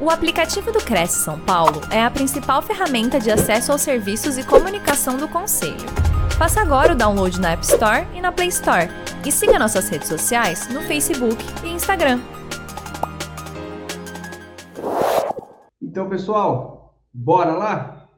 O aplicativo do Cresce São Paulo é a principal ferramenta de acesso aos serviços e comunicação do Conselho. Faça agora o download na App Store e na Play Store. E siga nossas redes sociais no Facebook e Instagram. Então, pessoal, bora lá?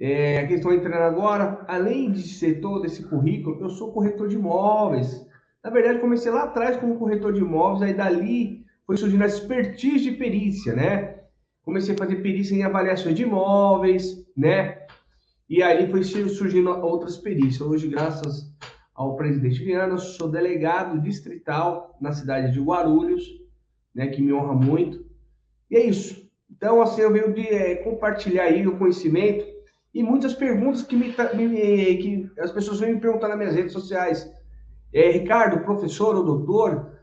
É, aqui estou entrando agora. Além de ser todo esse currículo, eu sou corretor de imóveis. Na verdade, comecei lá atrás como corretor de imóveis, aí dali foi surgindo a expertise de perícia, né? Comecei a fazer perícia em avaliações de imóveis, né? E aí foi surgindo outras perícias. Hoje, graças ao presidente Viana, sou delegado distrital na cidade de Guarulhos, né? Que me honra muito. E é isso. Então, assim, eu venho de é, compartilhar aí o conhecimento e muitas perguntas que, me, que as pessoas vêm me perguntar nas minhas redes sociais. É, Ricardo, professor ou doutor,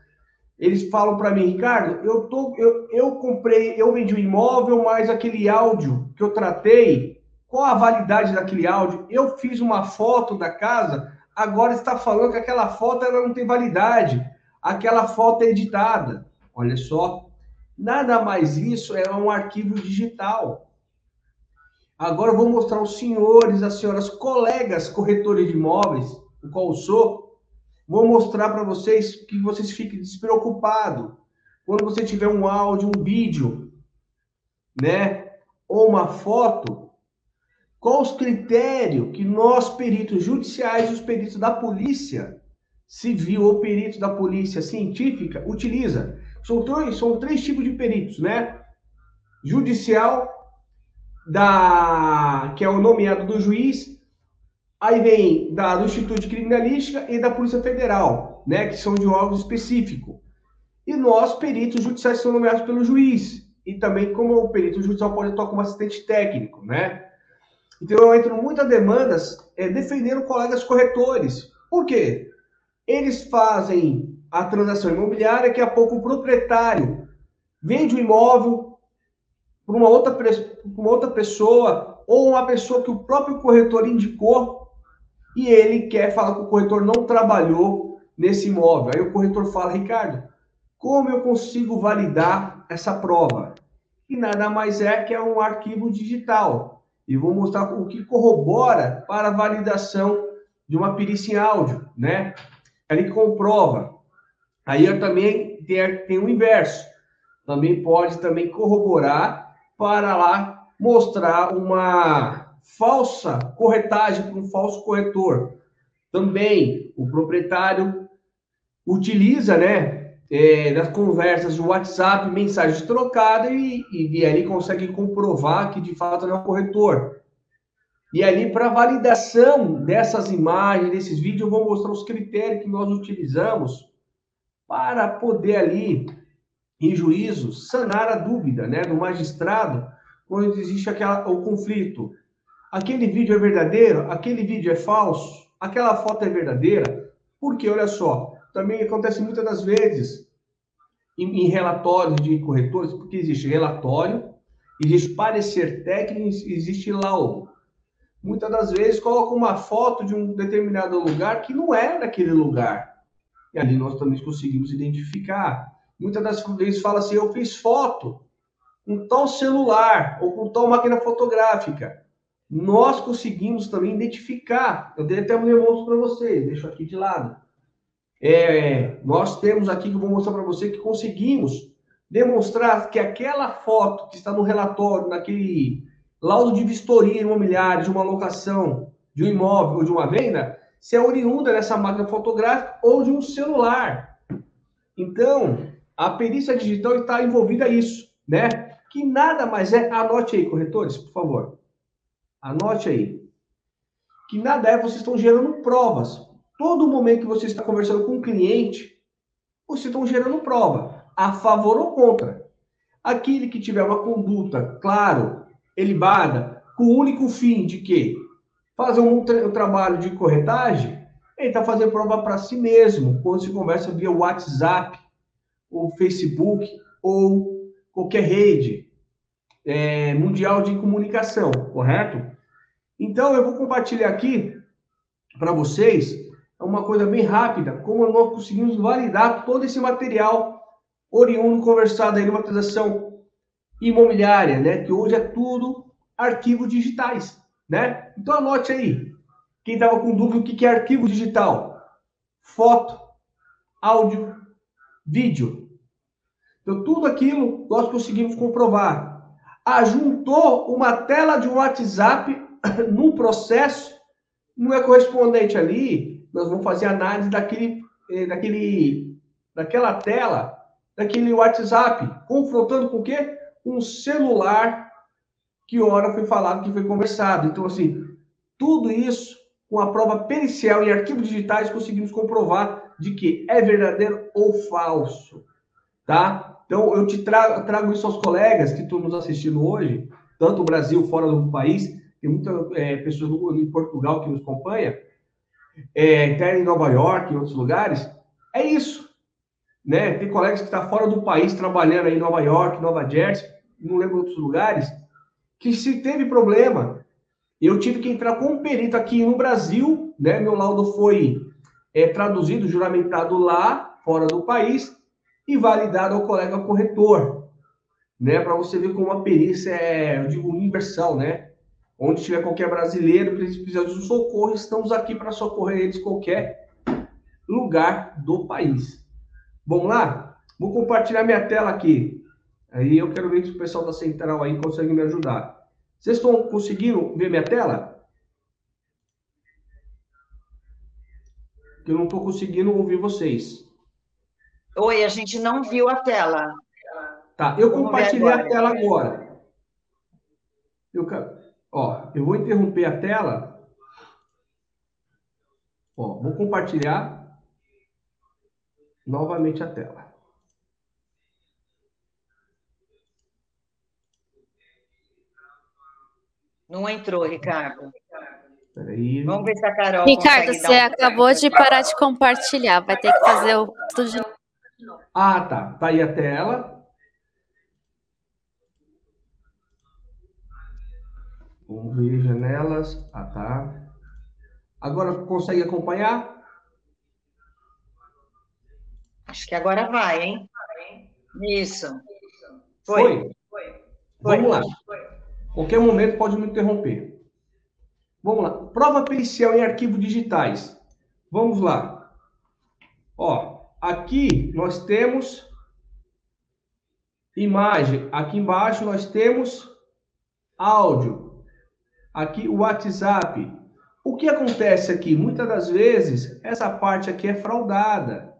eles falam para mim, Ricardo, eu, tô, eu, eu comprei, eu vendi o um imóvel, mas aquele áudio que eu tratei, qual a validade daquele áudio? Eu fiz uma foto da casa, agora está falando que aquela foto ela não tem validade, aquela foto é editada. Olha só, nada mais isso é um arquivo digital. Agora eu vou mostrar aos senhores, às senhoras, colegas corretores de imóveis, o qual eu sou, Vou mostrar para vocês que vocês fiquem despreocupados. Quando você tiver um áudio, um vídeo, né? Ou uma foto, qual os critérios que nós, peritos judiciais, os peritos da polícia civil ou peritos da polícia científica, utiliza? São três, são três tipos de peritos, né? Judicial, da, que é o nomeado do juiz, Aí vem da, do Instituto de Criminalística e da Polícia Federal, né, que são de órgãos específicos. E nós, peritos judiciais, são nomeados pelo juiz. E também, como o perito judicial pode atuar como assistente técnico, né? Então, eu entro muitas demandas é, defendendo colegas corretores. Por quê? Eles fazem a transação imobiliária, que a pouco o proprietário vende o imóvel para uma uma outra pessoa ou uma pessoa que o próprio corretor indicou e ele quer falar que o corretor não trabalhou nesse imóvel. Aí o corretor fala, Ricardo, como eu consigo validar essa prova? E nada mais é que é um arquivo digital. E vou mostrar o que corrobora para a validação de uma perícia em áudio, né? Ele comprova. Aí eu também tem, tem o inverso. Também pode também corroborar para lá mostrar uma falsa corretagem para um falso corretor. Também o proprietário utiliza, né, é, nas conversas do WhatsApp, mensagens trocadas e, e, ali consegue comprovar que de fato é um corretor. E ali, para validação dessas imagens, desses vídeos, eu vou mostrar os critérios que nós utilizamos para poder ali, em juízo, sanar a dúvida né, do magistrado quando existe aquela, o conflito aquele vídeo é verdadeiro, aquele vídeo é falso, aquela foto é verdadeira, porque olha só, também acontece muitas das vezes em, em relatórios de corretores, porque existe relatório, existe parecer técnico, existe laudo. Muitas das vezes colocam uma foto de um determinado lugar que não é daquele lugar. E ali nós também conseguimos identificar. Muitas das vezes fala assim, eu fiz foto com tal celular ou com tal máquina fotográfica nós conseguimos também identificar. Eu dei até um demonstro para você, deixo aqui de lado. É, nós temos aqui que eu vou mostrar para você que conseguimos demonstrar que aquela foto que está no relatório, naquele laudo de vistoria imobiliária de uma locação de um imóvel ou de uma venda, se é oriunda dessa máquina fotográfica ou de um celular. Então, a perícia digital está envolvida isso, né? Que nada mais é, anote aí, corretores, por favor Anote aí. Que nada é, vocês estão gerando provas. Todo momento que você está conversando com um cliente, vocês estão gerando prova, a favor ou contra. Aquele que tiver uma conduta, claro, elibada, com o único fim de que fazer um, tra um trabalho de corretagem, ele está fazendo prova para si mesmo, quando se conversa via WhatsApp, ou Facebook, ou qualquer rede é, mundial de comunicação, correto? Então, eu vou compartilhar aqui para vocês uma coisa bem rápida, como nós conseguimos validar todo esse material oriundo conversado aí numa transação imobiliária, né? Que hoje é tudo arquivos digitais, né? Então anote aí. Quem estava com dúvida o que é arquivo digital? Foto, áudio, vídeo. Então tudo aquilo nós conseguimos comprovar. Ajuntou uma tela de WhatsApp no processo, não é correspondente ali, nós vamos fazer análise daquele, eh, daquele, daquela tela, daquele WhatsApp, confrontando com o quê? Um celular que hora foi falado, que foi conversado. Então, assim, tudo isso, com a prova pericial em arquivos digitais, conseguimos comprovar de que é verdadeiro ou falso, tá? Então, eu te trago, trago isso aos colegas que estão nos assistindo hoje, tanto o Brasil, fora do país, tem muitas é, pessoas no, em Portugal que nos acompanham, é, até em Nova York, em outros lugares, é isso. Né? Tem colegas que estão tá fora do país trabalhando aí em Nova York, Nova Jersey, não lembro outros lugares, que se teve problema, eu tive que entrar com um perito aqui no Brasil, né? Meu laudo foi é, traduzido, juramentado lá, fora do país, e validado ao colega corretor, né? Para você ver como a perícia é, eu digo, universal, né? Onde tiver qualquer brasileiro que precisar de um socorro, estamos aqui para socorrer eles qualquer lugar do país. Vamos lá? Vou compartilhar minha tela aqui. Aí eu quero ver se o pessoal da central aí consegue me ajudar. Vocês estão conseguindo ver minha tela? Eu não estou conseguindo ouvir vocês. Oi, a gente não viu a tela. Tá, eu Vamos compartilhei a tela agora. Eu, ó, eu vou interromper a tela. Ó, vou compartilhar novamente a tela. Não entrou, Ricardo. Peraí. Vamos ver se a Carol. Ricardo, você um... acabou de parar de compartilhar. Vai ter que fazer o tudo de Ah, tá. Tá aí a tela. Vamos ver janelas. Ah, tá. Agora consegue acompanhar? Acho que agora vai, hein? Isso. Foi. Foi. Foi. Vamos lá. Foi. Qualquer momento pode me interromper. Vamos lá. Prova pericial em arquivos digitais. Vamos lá. Ó, aqui nós temos imagem. Aqui embaixo nós temos áudio. Aqui o WhatsApp. O que acontece aqui? Muitas das vezes, essa parte aqui é fraudada.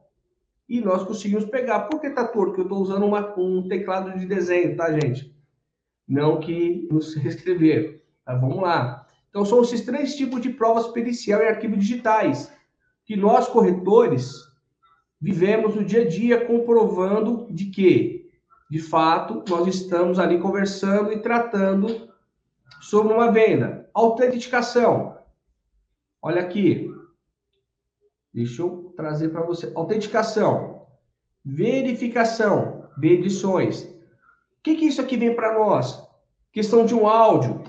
E nós conseguimos pegar. Por que tá torto? Porque eu estou usando uma, um teclado de desenho, tá, gente? não que nos reescrever. Tá, vamos lá. Então, são esses três tipos de provas pericial e arquivos digitais que nós, corretores, vivemos no dia a dia comprovando de que, de fato, nós estamos ali conversando e tratando sobre uma venda. Autenticação. Olha aqui. Deixa eu trazer para você. Autenticação. Verificação de edições que, que isso aqui vem para nós? Questão de um áudio,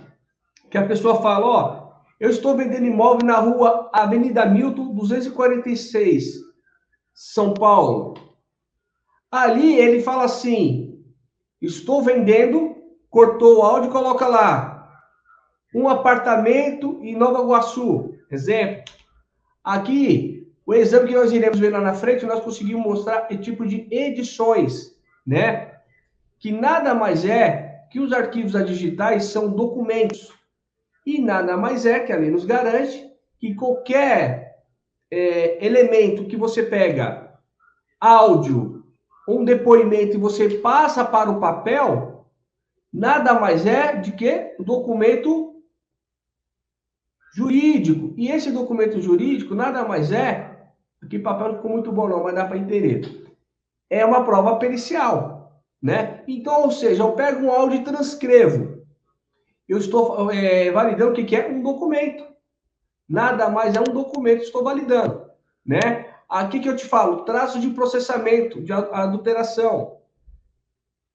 que a pessoa fala, ó, eu estou vendendo imóvel na rua Avenida Milton, 246, São Paulo. Ali ele fala assim, estou vendendo, cortou o áudio e coloca lá, um apartamento em Nova Iguaçu, exemplo. Aqui, o exame que nós iremos ver lá na frente, nós conseguimos mostrar que tipo de edições, né? que nada mais é que os arquivos digitais são documentos. E nada mais é que a lei nos garante que qualquer é, elemento que você pega, áudio, um depoimento e você passa para o papel, nada mais é de que documento jurídico. E esse documento jurídico nada mais é, que papel ficou muito bom não, mas dá para entender. É uma prova pericial né? Então, ou seja, eu pego um áudio e transcrevo. Eu estou é, validando o que é um documento. Nada mais é um documento, estou validando, né? Aqui que eu te falo, traços de processamento, de adulteração,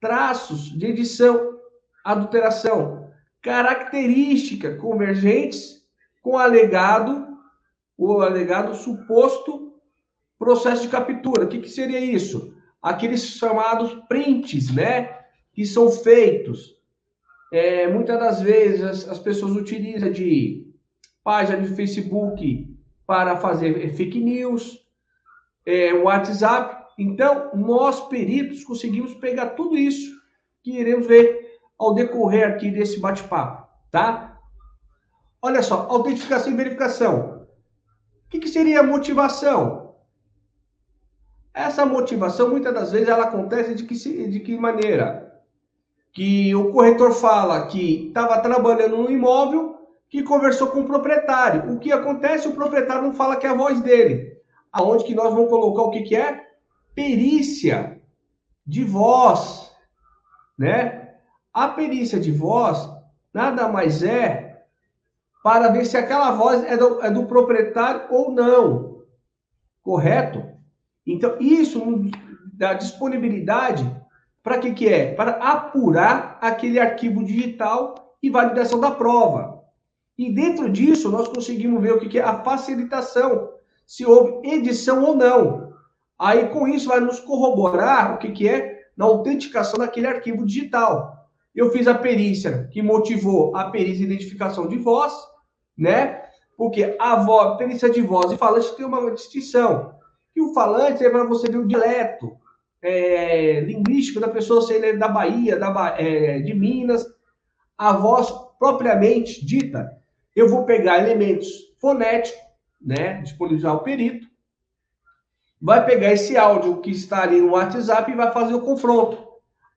traços de edição, adulteração, característica convergentes com alegado, o alegado suposto processo de captura. O que, que seria isso? aqueles chamados prints, né? que são feitos. É, muitas das vezes as, as pessoas utilizam de página de Facebook para fazer fake news, é, WhatsApp. Então, nós peritos conseguimos pegar tudo isso que iremos ver ao decorrer aqui desse bate-papo, tá? Olha só, autentificação e verificação. O que, que seria motivação? Essa motivação, muitas das vezes, ela acontece de que, de que maneira? Que o corretor fala que estava trabalhando no imóvel, que conversou com o proprietário. O que acontece? O proprietário não fala que é a voz dele. Aonde que nós vamos colocar o que, que é? Perícia de voz, né? A perícia de voz nada mais é para ver se aquela voz é do, é do proprietário ou não. Correto? Então, isso dá disponibilidade para que, que é? Para apurar aquele arquivo digital e validação da prova. E dentro disso, nós conseguimos ver o que, é a facilitação, se houve edição ou não. Aí, com isso, vai nos corroborar o que, que é na autenticação daquele arquivo digital. Eu fiz a perícia que motivou a perícia de identificação de voz, né? Porque a voz, perícia de voz e falante tem uma distinção. E o falante é para você ver o dialeto é, linguístico da pessoa, se ele é da Bahia, da, é, de Minas. A voz propriamente dita, eu vou pegar elementos fonéticos, né? Disponibilizar o perito. Vai pegar esse áudio que está ali no WhatsApp e vai fazer o confronto.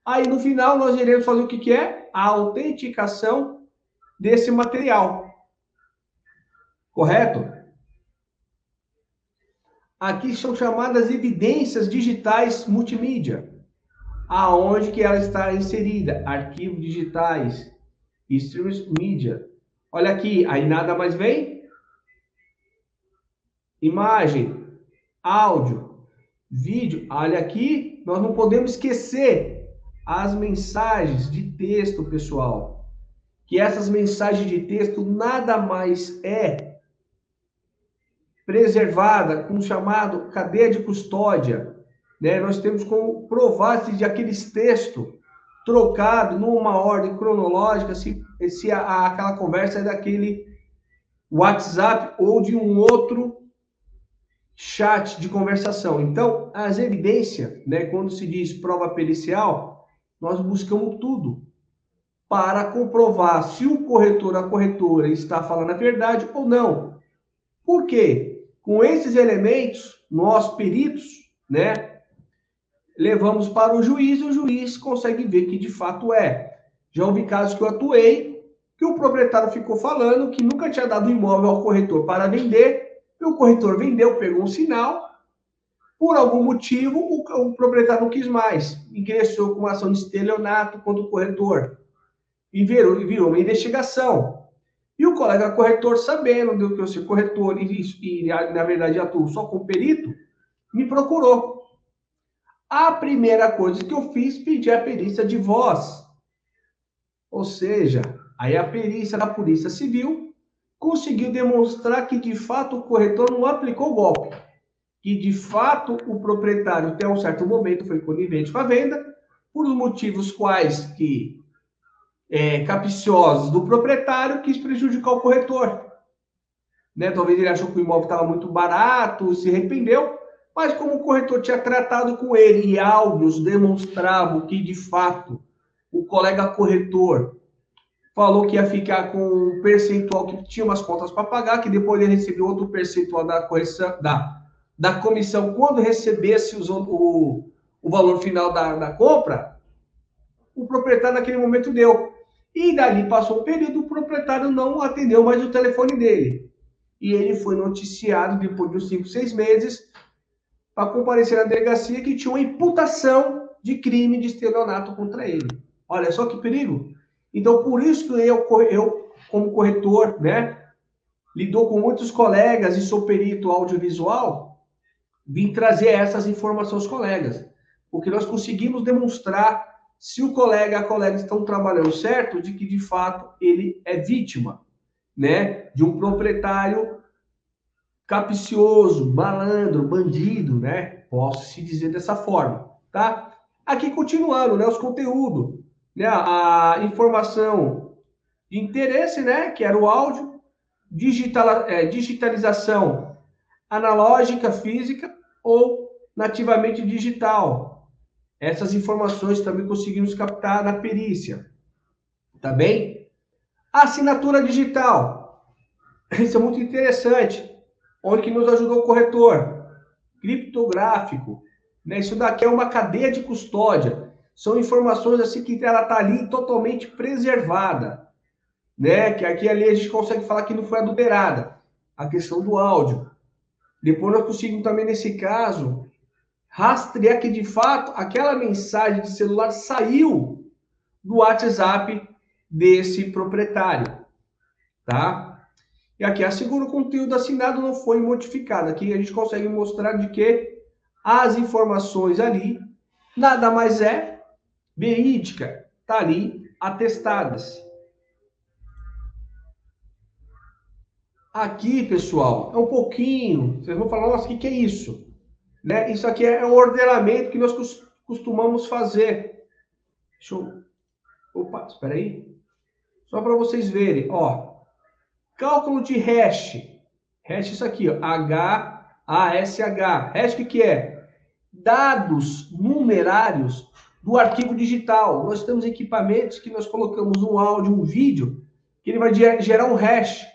Aí, no final, nós iremos fazer o que, que é? A autenticação desse material. Correto? Aqui são chamadas evidências digitais multimídia. Aonde que ela está inserida? Arquivos digitais, streams mídia. Olha aqui, aí nada mais vem? Imagem, áudio, vídeo. Olha aqui, nós não podemos esquecer as mensagens de texto, pessoal. Que essas mensagens de texto nada mais é preservada com o chamado cadeia de custódia. Né? Nós temos como provar se aqueles textos trocado numa ordem cronológica, se, se a, aquela conversa é daquele WhatsApp ou de um outro chat de conversação. Então, as evidências, né, quando se diz prova pericial, nós buscamos tudo para comprovar se o corretor, a corretora está falando a verdade ou não. Por quê? Com esses elementos, nós peritos, né, levamos para o juiz e o juiz consegue ver que de fato é. Já houve casos que eu atuei, que o proprietário ficou falando que nunca tinha dado imóvel ao corretor para vender, e o corretor vendeu, pegou um sinal, por algum motivo o, o proprietário não quis mais, ingressou com ação de estelionato contra o corretor e virou, virou uma investigação. E o colega corretor, sabendo do que eu sou corretor e, e, na verdade, atuo só como perito, me procurou. A primeira coisa que eu fiz, pedi a perícia de voz. Ou seja, aí a perícia da Polícia Civil conseguiu demonstrar que, de fato, o corretor não aplicou o golpe. Que, de fato, o proprietário, até um certo momento, foi conivente com a venda, por motivos quais que é, capciosos do proprietário quis prejudicar o corretor. Né? Talvez ele achou que o imóvel estava muito barato, se arrependeu, mas como o corretor tinha tratado com ele e áudios demonstravam que, de fato, o colega corretor falou que ia ficar com um percentual que tinha umas contas para pagar, que depois ele recebeu outro percentual da correção da, da comissão quando recebesse os, o, o valor final da, da compra, o proprietário naquele momento deu. E dali passou um período, o proprietário não atendeu mais o telefone dele. E ele foi noticiado depois de uns 5, 6 meses para comparecer na delegacia que tinha uma imputação de crime de estelionato contra ele. Olha só que perigo. Então, por isso que eu, eu como corretor, né, lidou com muitos colegas e sou perito audiovisual, vim trazer essas informações aos colegas. Porque nós conseguimos demonstrar se o colega a colega estão trabalhando certo, de que de fato ele é vítima, né, de um proprietário capcioso, malandro, bandido, né? Posso se dizer dessa forma, tá? Aqui continuando, né, os conteúdos. Né, a informação de interesse, né, que era o áudio, digital, é, digitalização analógica, física ou nativamente digital. Essas informações também conseguimos captar na perícia. Tá bem? Assinatura digital. Isso é muito interessante. Onde que nos ajudou o corretor? Criptográfico. Né? Isso daqui é uma cadeia de custódia. São informações assim que ela está ali totalmente preservada. Né? Que aqui ali a gente consegue falar que não foi adulterada. A questão do áudio. Depois nós conseguimos também, nesse caso, rastrear que de fato aquela mensagem de celular saiu do WhatsApp desse proprietário, tá? E aqui assegura o conteúdo assinado não foi modificado. Aqui a gente consegue mostrar de que as informações ali nada mais é verídica, tá ali atestadas. Aqui, pessoal, é um pouquinho. Vocês vão falar, nossa, o que, que é isso? Né? Isso aqui é um ordenamento que nós costumamos fazer. Deixa eu. Opa, espera aí. Só para vocês verem, ó. Cálculo de hash. Hash isso aqui, ó. H-A-S-H. Hash o que, que é? Dados numerários do arquivo digital. Nós temos equipamentos que nós colocamos um áudio, um vídeo, que ele vai gerar um hash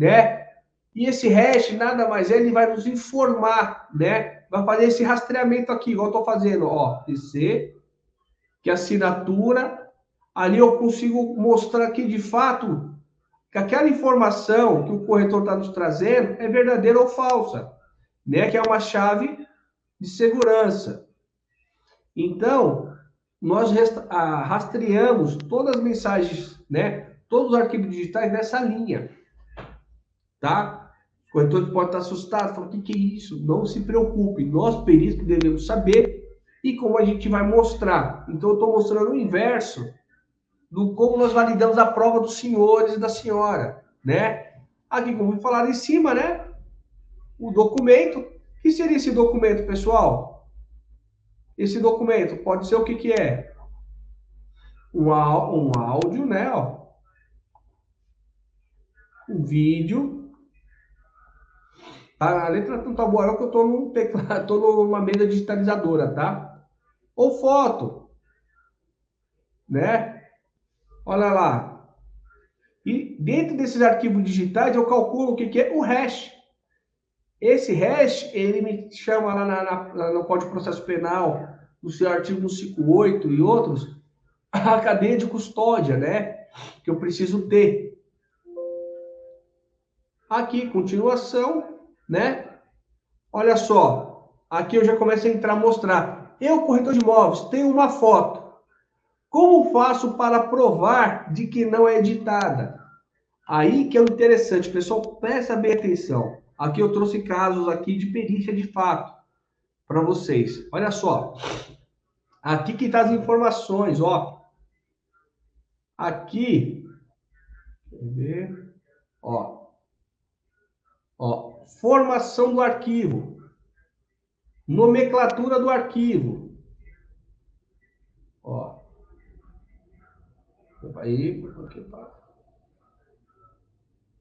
né? E esse hash nada mais é, ele vai nos informar, né? Vai fazer esse rastreamento aqui, igual eu estou fazendo, ó, TC, que é assinatura, ali eu consigo mostrar que de fato que aquela informação que o corretor está nos trazendo é verdadeira ou falsa, né? Que é uma chave de segurança. Então, nós ah, rastreamos todas as mensagens, né? Todos os arquivos digitais nessa linha tá? O corretor pode estar assustado, falando, o que, que é isso? Não se preocupe, nós peritos devemos saber e como a gente vai mostrar. Então, eu estou mostrando o inverso do como nós validamos a prova dos senhores e da senhora, né? Aqui, como falar em cima, né? O documento. O que seria esse documento, pessoal? Esse documento pode ser o que, que é? Um, um áudio, né? Ó. Um vídeo a letra não tá boa, não, que eu tô num teclado, tô numa mesa digitalizadora, tá? Ou foto, né? Olha lá. E dentro desses arquivos digitais, eu calculo o que, que é o hash. Esse hash, ele me chama lá na, na, no Código de Processo Penal, no seu artigo 158 e outros, a cadeia de custódia, né? Que eu preciso ter. Aqui, continuação, né? Olha só, aqui eu já começo a entrar a mostrar. Eu, corretor de imóveis, tenho uma foto. Como faço para provar de que não é editada? Aí que é o interessante, pessoal, presta bem atenção. Aqui eu trouxe casos aqui de perícia de fato para vocês. Olha só. Aqui que tá as informações, ó. Aqui, quer ver? Ó. Ó, formação do arquivo, nomenclatura do arquivo. Ó. Aí,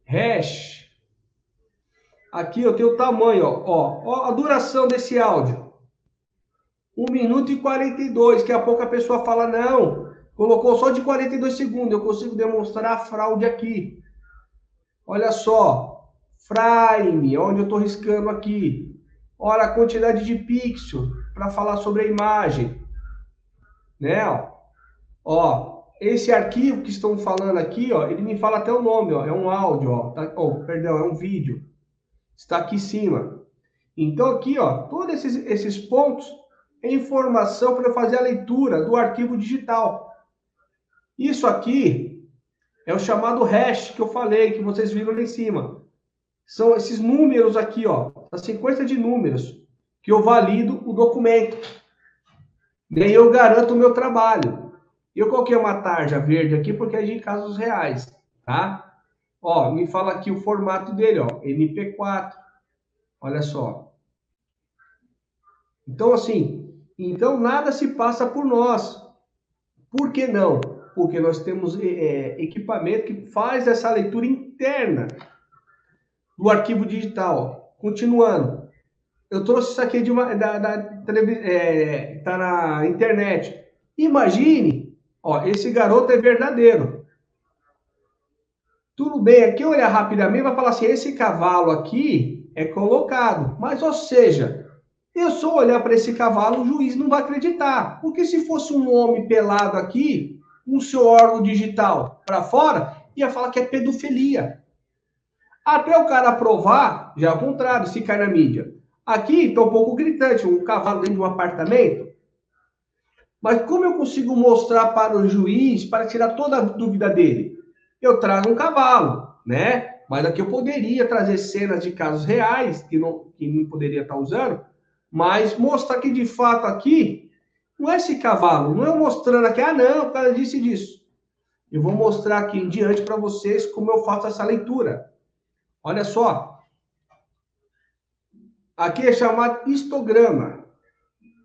hash. Aqui eu tenho o tamanho, ó. ó. A duração desse áudio. 1 minuto e 42. Daqui a pouco a pessoa fala, não, colocou só de 42 segundos. Eu consigo demonstrar a fraude aqui. Olha só, frame, onde eu estou riscando aqui. Olha a quantidade de pixels para falar sobre a imagem. Né? Ó. ó, esse arquivo que estão falando aqui, ó, ele me fala até o nome, ó, é um áudio, ó, tá, oh, perdão, é um vídeo. Está aqui em cima. Então aqui, ó, todos esses, esses pontos é informação para fazer a leitura do arquivo digital. Isso aqui é o chamado hash que eu falei, que vocês viram lá em cima. São esses números aqui, ó, a sequência de números que eu valido o documento. E aí eu garanto o meu trabalho. Eu coloquei uma tarja verde aqui porque é de casos reais, tá? Ó, me fala aqui o formato dele, ó, MP4. Olha só. Então, assim, então nada se passa por nós. Por que não? porque nós temos é, equipamento que faz essa leitura interna do arquivo digital. Continuando, eu trouxe isso aqui de uma, da, da é, tá na internet. Imagine, ó, esse garoto é verdadeiro. Tudo bem, aqui olhar rapidamente vai falar assim, esse cavalo aqui é colocado. Mas, ou seja, eu só olhar para esse cavalo, o juiz não vai acreditar. Porque se fosse um homem pelado aqui, com seu órgão digital para fora, ia falar que é pedofilia. Até o cara provar, já é o contrário, se cai na mídia. Aqui está um pouco gritante, um cavalo dentro de um apartamento. Mas como eu consigo mostrar para o juiz, para tirar toda a dúvida dele? Eu trago um cavalo, né? Mas aqui eu poderia trazer cenas de casos reais, que não, que não poderia estar usando, mas mostrar que de fato aqui, não é esse cavalo, não é mostrando aqui, ah não, o cara disse disso. Eu vou mostrar aqui em diante para vocês como eu faço essa leitura. Olha só, Aqui é chamado histograma.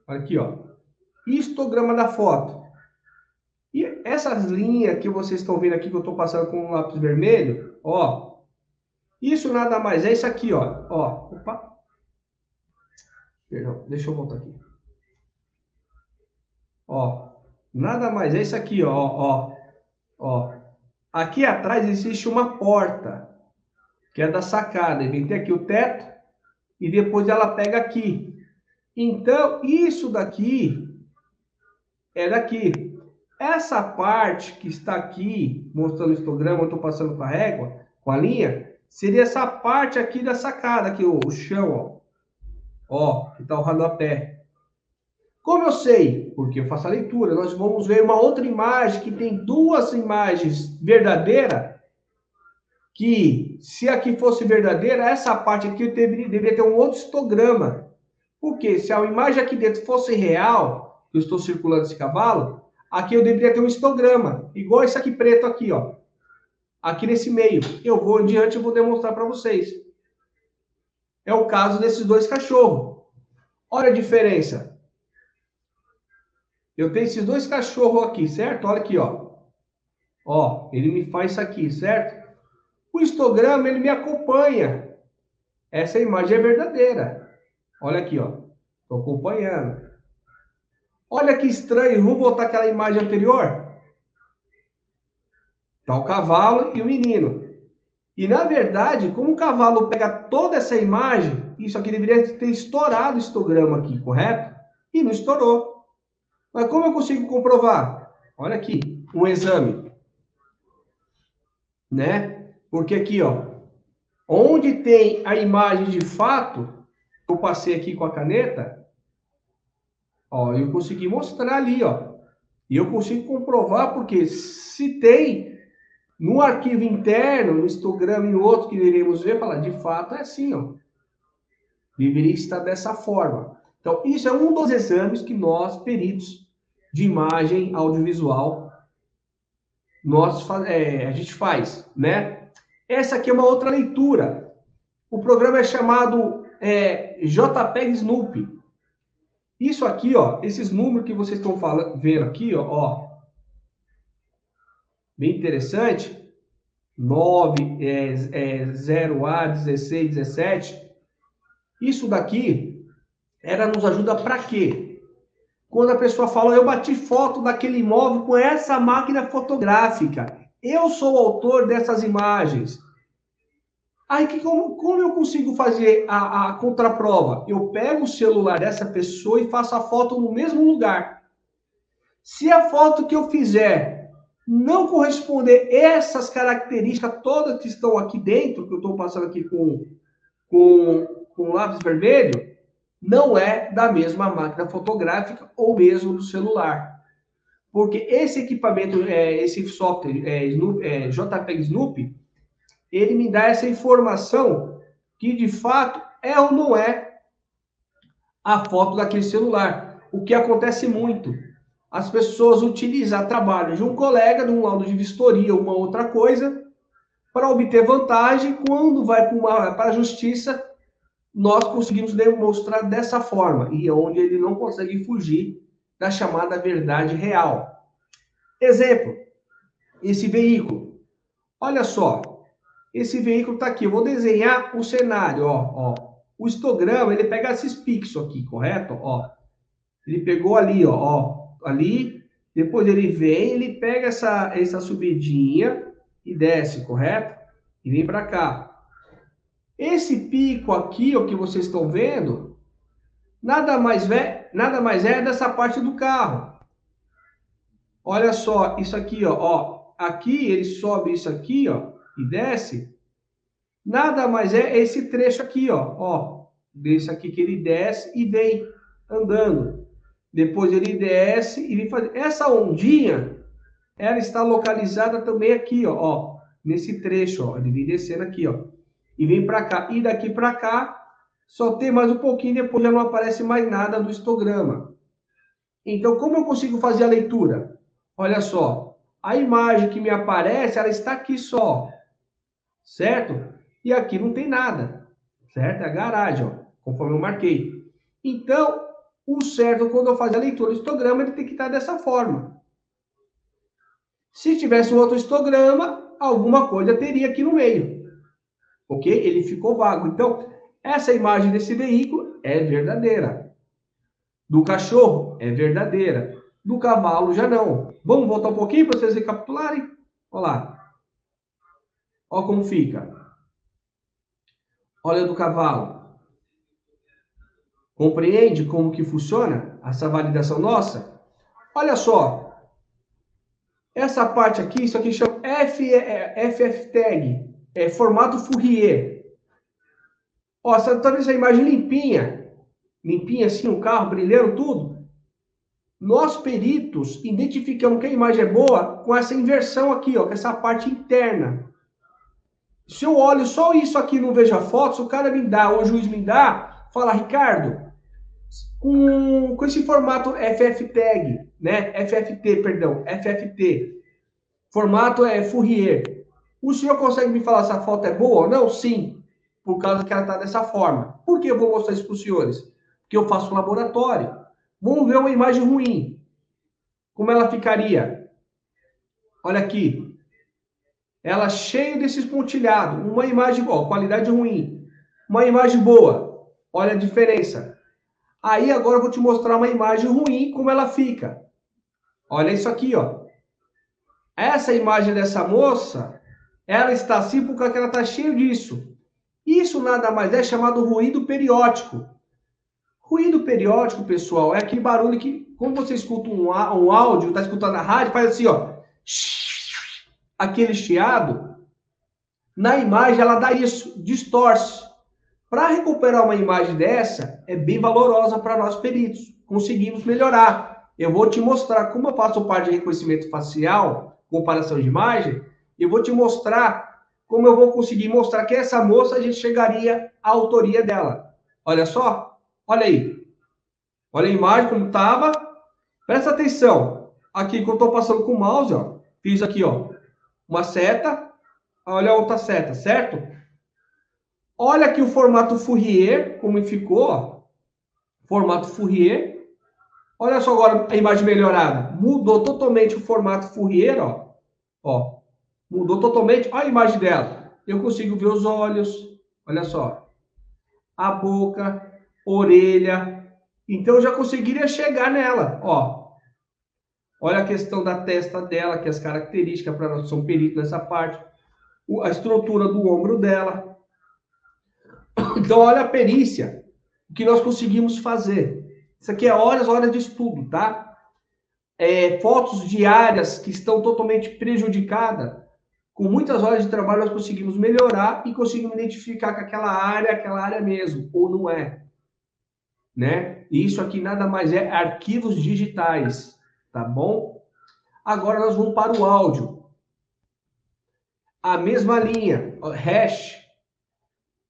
Aqui, ó. Histograma da foto. Essas linhas que vocês estão vendo aqui, que eu estou passando com um lápis vermelho, ó. Isso nada mais é isso aqui, ó. Ó. Opa. Perdão, deixa eu voltar aqui. Ó. Nada mais é isso aqui, ó. Ó. Ó. Aqui atrás existe uma porta, que é da sacada. E tem aqui o teto e depois ela pega aqui. Então, isso daqui é daqui. Essa parte que está aqui, mostrando o histograma, eu estou passando com a régua, com a linha, seria essa parte aqui da sacada, aqui, o, chão, ó. Ó, que está o rodapé. Como eu sei? Porque eu faço a leitura. Nós vamos ver uma outra imagem que tem duas imagens verdadeiras que se aqui fosse verdadeira, essa parte aqui deveria, deveria ter um outro histograma. Porque se a imagem aqui dentro fosse real, eu estou circulando esse cavalo, aqui eu deveria ter um histograma, igual esse aqui preto aqui, ó. Aqui nesse meio. Eu vou adiante e vou demonstrar para vocês. É o caso desses dois cachorros. Olha a diferença. Eu tenho esses dois cachorros aqui, certo? Olha aqui, ó. Ó, ele me faz isso aqui, certo? O histograma, ele me acompanha. Essa imagem é verdadeira. Olha aqui, ó. Estou acompanhando. Olha que estranho. Vamos voltar aquela imagem anterior? Está o cavalo e o menino. E, na verdade, como o cavalo pega toda essa imagem, isso aqui deveria ter estourado o histograma aqui, correto? E não estourou. Mas como eu consigo comprovar? Olha aqui, um exame. Né? Porque aqui, ó, onde tem a imagem de fato, eu passei aqui com a caneta, ó, eu consegui mostrar ali, ó. E eu consigo comprovar porque se tem no arquivo interno, no histograma e outro que iremos ver, falar, de fato é assim, ó. Deveria estar dessa forma. Então, isso é um dos exames que nós, peritos de imagem audiovisual, nós, é, a gente faz, né? Essa aqui é uma outra leitura. O programa é chamado é, JPEG Snoopy. Isso aqui, ó, esses números que vocês estão falando, vendo aqui, ó, ó bem interessante. 9, é, é, 0A, 16, 17. Isso daqui era nos ajuda para quê? Quando a pessoa fala, eu bati foto daquele imóvel com essa máquina fotográfica. Eu sou o autor dessas imagens. Aí, que, como, como eu consigo fazer a, a contraprova? Eu pego o celular dessa pessoa e faço a foto no mesmo lugar. Se a foto que eu fizer não corresponder essas características todas que estão aqui dentro, que eu estou passando aqui com, com, com lápis vermelho, não é da mesma máquina fotográfica ou mesmo do celular. Porque esse equipamento, é, esse software é, é, JPEG Snoopy, ele me dá essa informação que de fato é ou não é a foto daquele celular. O que acontece muito, as pessoas utilizam trabalho de um colega, de um laudo de vistoria, uma outra coisa, para obter vantagem. Quando vai para a justiça, nós conseguimos demonstrar dessa forma, e é onde ele não consegue fugir da chamada verdade real. Exemplo, esse veículo. Olha só, esse veículo está aqui. Eu vou desenhar o cenário, ó, ó. O histograma, ele pega esses pixels aqui, correto? Ó, ele pegou ali, ó, ó, ali. Depois ele vem, ele pega essa, essa subidinha e desce, correto? E vem para cá. Esse pico aqui, o que vocês estão vendo, nada mais é, nada mais é dessa parte do carro. Olha só, isso aqui, ó, ó, aqui ele sobe isso aqui, ó, e desce. Nada mais é esse trecho aqui, ó, ó, desse aqui que ele desce e vem andando. Depois ele desce e vem fazer. Essa ondinha, ela está localizada também aqui, ó, ó nesse trecho, ó, ele vem descendo aqui, ó e vem para cá. E daqui para cá, só tem mais um pouquinho, depois já não aparece mais nada do histograma. Então, como eu consigo fazer a leitura? Olha só, a imagem que me aparece, ela está aqui só, certo? E aqui não tem nada, certo? É a garagem, ó, conforme eu marquei. Então, o certo, quando eu fazer a leitura do histograma, ele tem que estar dessa forma. Se tivesse outro histograma, alguma coisa teria aqui no meio ok? Ele ficou vago. Então, essa imagem desse veículo é verdadeira. Do cachorro é verdadeira. Do cavalo já não. Vamos voltar um pouquinho para vocês recapitularem? Olha lá. Olha como fica. Olha do cavalo. Compreende como que funciona essa validação nossa? Olha só. Essa parte aqui, isso aqui chama FF tag é, formato Fourier. Ó, você tá vendo essa imagem limpinha? Limpinha assim, um carro brilhando, tudo? Nós, peritos, identificamos que a imagem é boa com essa inversão aqui, ó, com essa parte interna. Se eu olho só isso aqui não vejo a foto, se o cara me dá, ou o juiz me dá, fala, Ricardo, com, com esse formato FF tag, né? FFT, perdão, FFT. Formato é Fourier. O senhor consegue me falar se a foto é boa ou não? Sim, por causa que ela está dessa forma. Por que eu vou mostrar isso para os senhores? Porque eu faço um laboratório. Vamos ver uma imagem ruim. Como ela ficaria? Olha aqui. Ela cheia desses pontilhados. Uma imagem boa, qualidade ruim. Uma imagem boa. Olha a diferença. Aí agora eu vou te mostrar uma imagem ruim, como ela fica. Olha isso aqui, ó. Essa imagem dessa moça ela está assim porque ela está cheia disso. Isso nada mais é chamado ruído periódico. Ruído periódico, pessoal, é aquele barulho que, quando você escuta um, um áudio, está escutando a rádio, faz assim, ó. Aquele chiado. Na imagem, ela dá isso, distorce. Para recuperar uma imagem dessa, é bem valorosa para nós peritos. Conseguimos melhorar. Eu vou te mostrar como eu faço parte de reconhecimento facial, comparação de imagem, eu vou te mostrar como eu vou conseguir mostrar que essa moça a gente chegaria à autoria dela. Olha só, olha aí. Olha a imagem como estava. Presta atenção. Aqui que eu estou passando com o mouse, ó. Fiz aqui, ó, uma seta. Olha a outra seta, certo? Olha aqui o formato Fourier, como ficou, ó. Formato Fourier. Olha só agora a imagem melhorada. Mudou totalmente o formato Fourier, ó. Ó, Mudou totalmente. Olha a imagem dela. Eu consigo ver os olhos. Olha só. A boca, orelha. Então eu já conseguiria chegar nela. Ó. Olha a questão da testa dela, que as características para nós são peritos nessa parte. A estrutura do ombro dela. Então, olha a perícia. O que nós conseguimos fazer. Isso aqui é horas, horas de estudo, tá? É, fotos diárias que estão totalmente prejudicadas com muitas horas de trabalho, nós conseguimos melhorar e conseguimos identificar que aquela área é aquela área mesmo, ou não é. Né? E isso aqui nada mais é arquivos digitais, tá bom? Agora nós vamos para o áudio. A mesma linha, hash.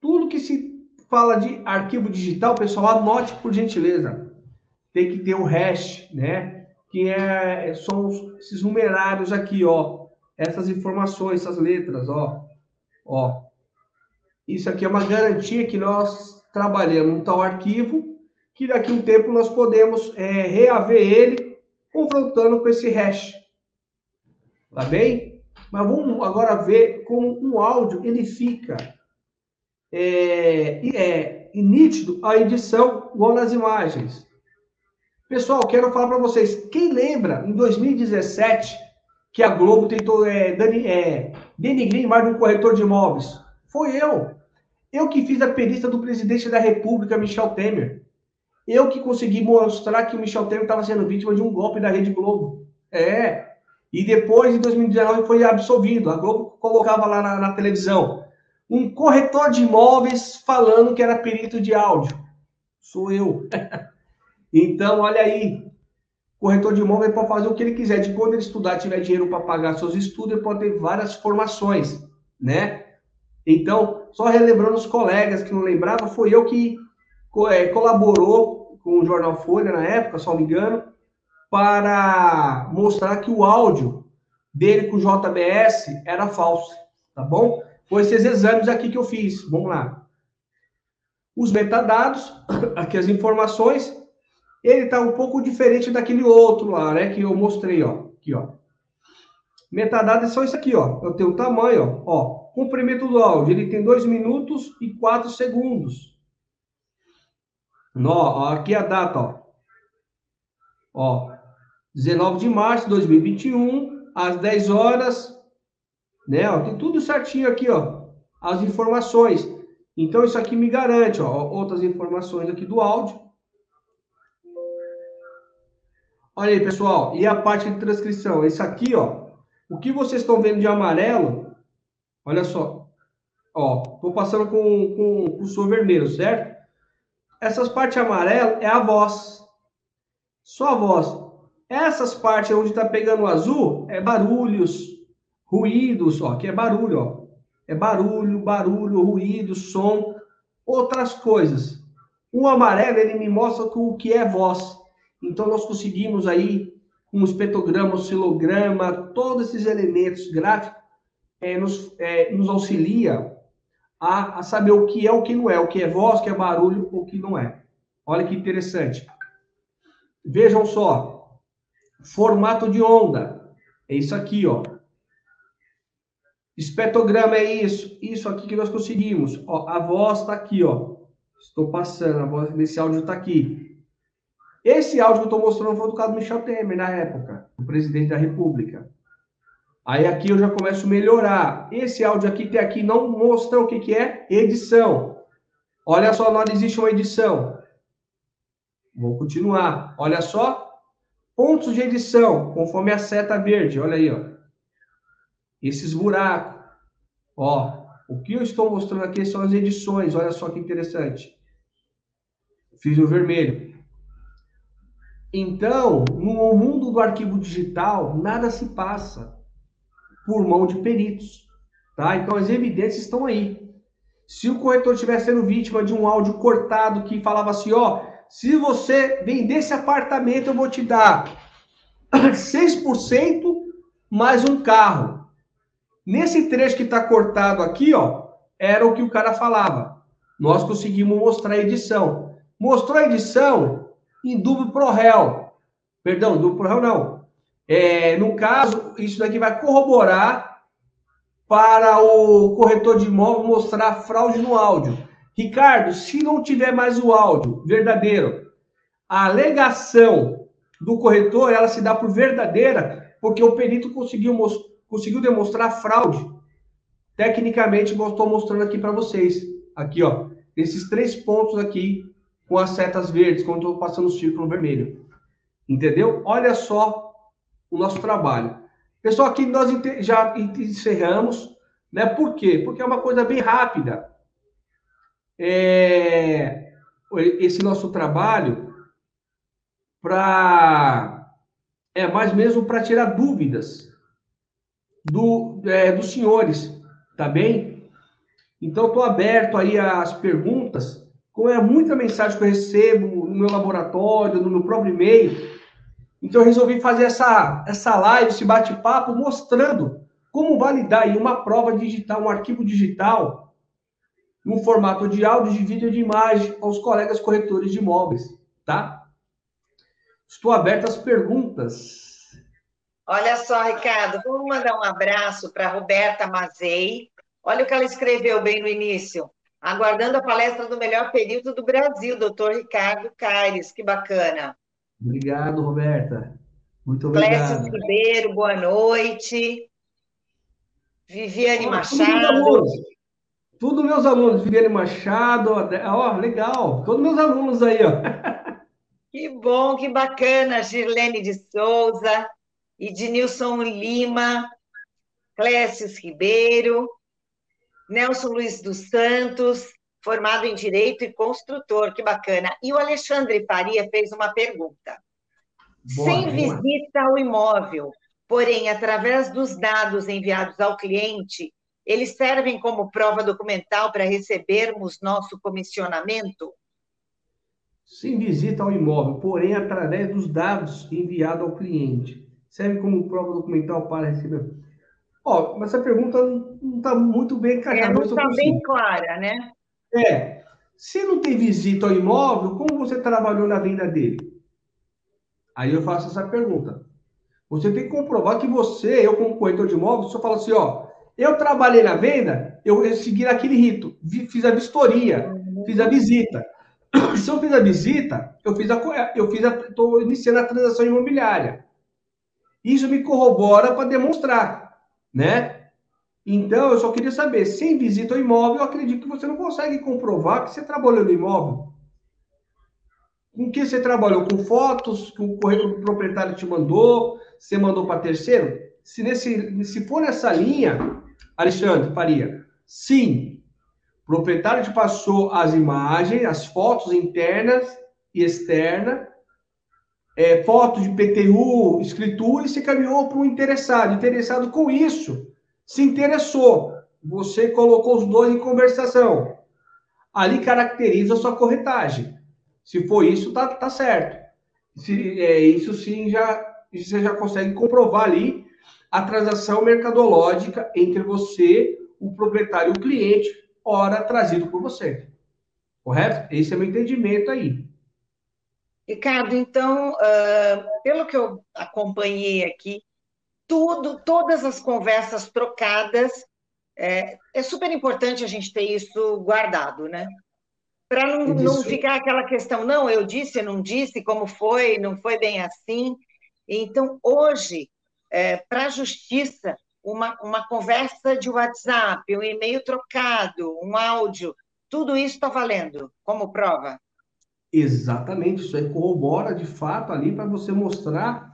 Tudo que se fala de arquivo digital, pessoal, anote por gentileza. Tem que ter o hash, né? Que é, são esses numerários aqui, ó essas informações, essas letras, ó. Ó. Isso aqui é uma garantia que nós trabalhamos um tal arquivo, que daqui a um tempo nós podemos é, reaver ele confrontando com esse hash. Tá bem? Mas vamos agora ver como um áudio ele fica é, é, nítido a edição igual nas imagens. Pessoal, quero falar para vocês. Quem lembra, em 2017, que a Globo tentou é, dani, é, denigrir mais um corretor de imóveis? Foi eu. Eu que fiz a perícia do presidente da República, Michel Temer. Eu que consegui mostrar que o Michel Temer estava sendo vítima de um golpe da Rede Globo. É. E depois, em 2019, foi absolvido. A Globo colocava lá na, na televisão um corretor de imóveis falando que era perito de áudio. Sou eu. então, olha aí. Corretor de imóvel pode fazer o que ele quiser. De quando ele estudar, tiver dinheiro para pagar seus estudos, ele pode ter várias formações, né? Então, só relembrando os colegas que não lembravam, foi eu que é, colaborou com o Jornal Folha na época, só me engano, para mostrar que o áudio dele com o JBS era falso, tá bom? Foi esses exames aqui que eu fiz. Vamos lá. Os metadados, aqui as informações, ele está um pouco diferente daquele outro lá, né? Que eu mostrei, ó. Aqui, ó. Metadados são isso aqui, ó. Eu tenho o tamanho, ó. ó. Comprimento do áudio, ele tem 2 minutos e 4 segundos. Ó, aqui a data, ó. Ó, 19 de março de 2021, às 10 horas, né? Ó, tem tudo certinho aqui, ó, as informações. Então, isso aqui me garante, ó, outras informações aqui do áudio. Olha aí, pessoal, e a parte de transcrição? Esse aqui, ó, o que vocês estão vendo de amarelo, olha só, ó, tô passando com, com, com o som vermelho, certo? Essas partes amarelas é a voz, só a voz. Essas partes onde está pegando o azul é barulhos, ruídos, ó, que é barulho, ó. É barulho, barulho, ruído, som, outras coisas. O amarelo, ele me mostra o que é voz. Então, nós conseguimos aí, um espectrograma, oscilograma, todos esses elementos gráficos, é, nos, é, nos auxilia a, a, saber o que é o que não é, o que é voz, o que é barulho, o que não é. Olha que interessante. Vejam só, formato de onda, é isso aqui, ó. Espectrograma é isso, isso aqui que nós conseguimos. Ó, a voz está aqui, ó. Estou passando, a voz desse áudio está aqui. Esse áudio que eu estou mostrando foi do caso do Michel Temer, na época, o presidente da República. Aí aqui eu já começo a melhorar. Esse áudio aqui tem aqui não mostra o que, que é edição. Olha só, não existe uma edição. Vou continuar. Olha só. Pontos de edição, conforme a seta verde. Olha aí, ó esses buracos. Ó, o que eu estou mostrando aqui são as edições. Olha só que interessante. Fiz o vermelho. Então, no mundo do arquivo digital, nada se passa por mão de peritos. Tá? Então, as evidências estão aí. Se o corretor estiver sendo vítima de um áudio cortado que falava assim, ó, se você vender esse apartamento, eu vou te dar 6% mais um carro. Nesse trecho que está cortado aqui, ó, era o que o cara falava. Nós conseguimos mostrar a edição. Mostrou a edição em duplo pro réu. Perdão, duplo pro réu não. É, no caso, isso daqui vai corroborar para o corretor de imóvel mostrar fraude no áudio. Ricardo, se não tiver mais o áudio verdadeiro, a alegação do corretor ela se dá por verdadeira porque o perito conseguiu conseguiu demonstrar fraude. Tecnicamente, estou mostrando aqui para vocês. Aqui, ó. Esses três pontos aqui com as setas verdes, quando estou passando o círculo vermelho. Entendeu? Olha só o nosso trabalho. Pessoal, aqui nós já encerramos. Né? Por quê? Porque é uma coisa bem rápida. É... Esse nosso trabalho para é mais mesmo para tirar dúvidas do, é, dos senhores, tá bem? Então, estou aberto aí às perguntas. Como é muita mensagem que eu recebo no meu laboratório, no meu próprio e-mail, então eu resolvi fazer essa, essa live, esse bate-papo, mostrando como validar uma prova digital, um arquivo digital, no formato de áudio, de vídeo e de imagem, aos colegas corretores de imóveis, tá? Estou aberto às perguntas. Olha só, Ricardo, vamos mandar um abraço para Roberta Mazei. Olha o que ela escreveu bem no início. Aguardando a palestra do melhor período do Brasil, doutor Ricardo Caires. Que bacana. Obrigado, Roberta. Muito obrigado. Clécio Ribeiro, boa noite. Viviane Machado. Tudo meus alunos, Viviane Machado, ó, legal. Todos meus alunos aí, ó. Que bom, que bacana. Girlene de Souza, Ednilson Lima, Clécio Ribeiro, Nelson Luiz dos Santos, formado em Direito e construtor, que bacana. E o Alexandre Faria fez uma pergunta. Boa, Sem boa. visita ao imóvel, porém, através dos dados enviados ao cliente, eles servem como prova documental para recebermos nosso comissionamento? Sem visita ao imóvel, porém, através dos dados enviados ao cliente, serve como prova documental para receber. Ó, mas essa pergunta não está muito bem encaixada. É, não está bem clara, né? É. Se não tem visita ao imóvel, como você trabalhou na venda dele? Aí eu faço essa pergunta. Você tem que comprovar que você, eu como corretor de imóveis, só fala assim, ó, eu trabalhei na venda, eu, eu segui aquele rito, fiz a vistoria, fiz a visita. Se eu fiz a visita, eu fiz a, eu fiz a, estou iniciando a transação imobiliária. Isso me corrobora para demonstrar, né? Então, eu só queria saber, sem visita ao imóvel, eu acredito que você não consegue comprovar que você trabalhou no imóvel. Com que você trabalhou? Com fotos que o, o proprietário te mandou? Você mandou para terceiro? Se, nesse, se for nessa linha, Alexandre Faria, sim. O proprietário te passou as imagens, as fotos internas e externas, é, fotos de PTU, escritura, e se caminhou para um interessado. Interessado com isso, se interessou. Você colocou os dois em conversação. Ali caracteriza a sua corretagem. Se for isso, tá, tá certo. Se, é, isso sim, já, você já consegue comprovar ali a transação mercadológica entre você, o proprietário e o cliente, ora trazido por você. Correto? Esse é o meu entendimento aí. Ricardo, então, uh, pelo que eu acompanhei aqui, tudo, todas as conversas trocadas, é, é super importante a gente ter isso guardado, né? para não, não ficar aquela questão, não, eu disse, não disse, como foi, não foi bem assim. Então, hoje, é, para a justiça, uma, uma conversa de WhatsApp, um e-mail trocado, um áudio, tudo isso está valendo como prova? Exatamente, isso aí corrobora de fato ali para você mostrar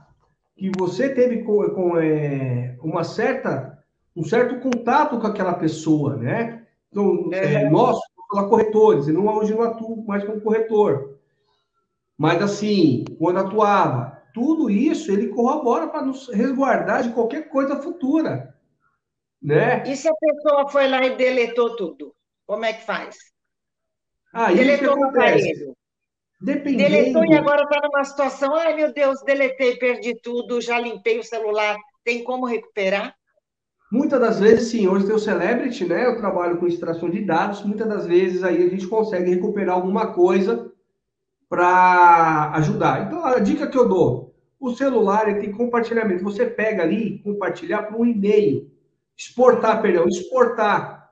que você teve com, com é, uma certa, um certo contato com aquela pessoa, né? Então, é, nós, falar corretores, e não, hoje não atuo mais como corretor. Mas, assim, quando atuava, tudo isso ele corrobora para nos resguardar de qualquer coisa futura. Né? E se a pessoa foi lá e deletou tudo? Como é que faz? Ah, deletou o aparelho. Dependendo... Deletou e agora está numa situação, ai meu Deus, deletei, perdi tudo, já limpei o celular. Tem como recuperar? Muitas das vezes, sim, hoje tem o Celebrity, né? Eu trabalho com extração de dados, muitas das vezes aí a gente consegue recuperar alguma coisa para ajudar. Então, a dica que eu dou, o celular ele tem compartilhamento. Você pega ali, compartilhar para um e-mail, exportar, perdão, exportar.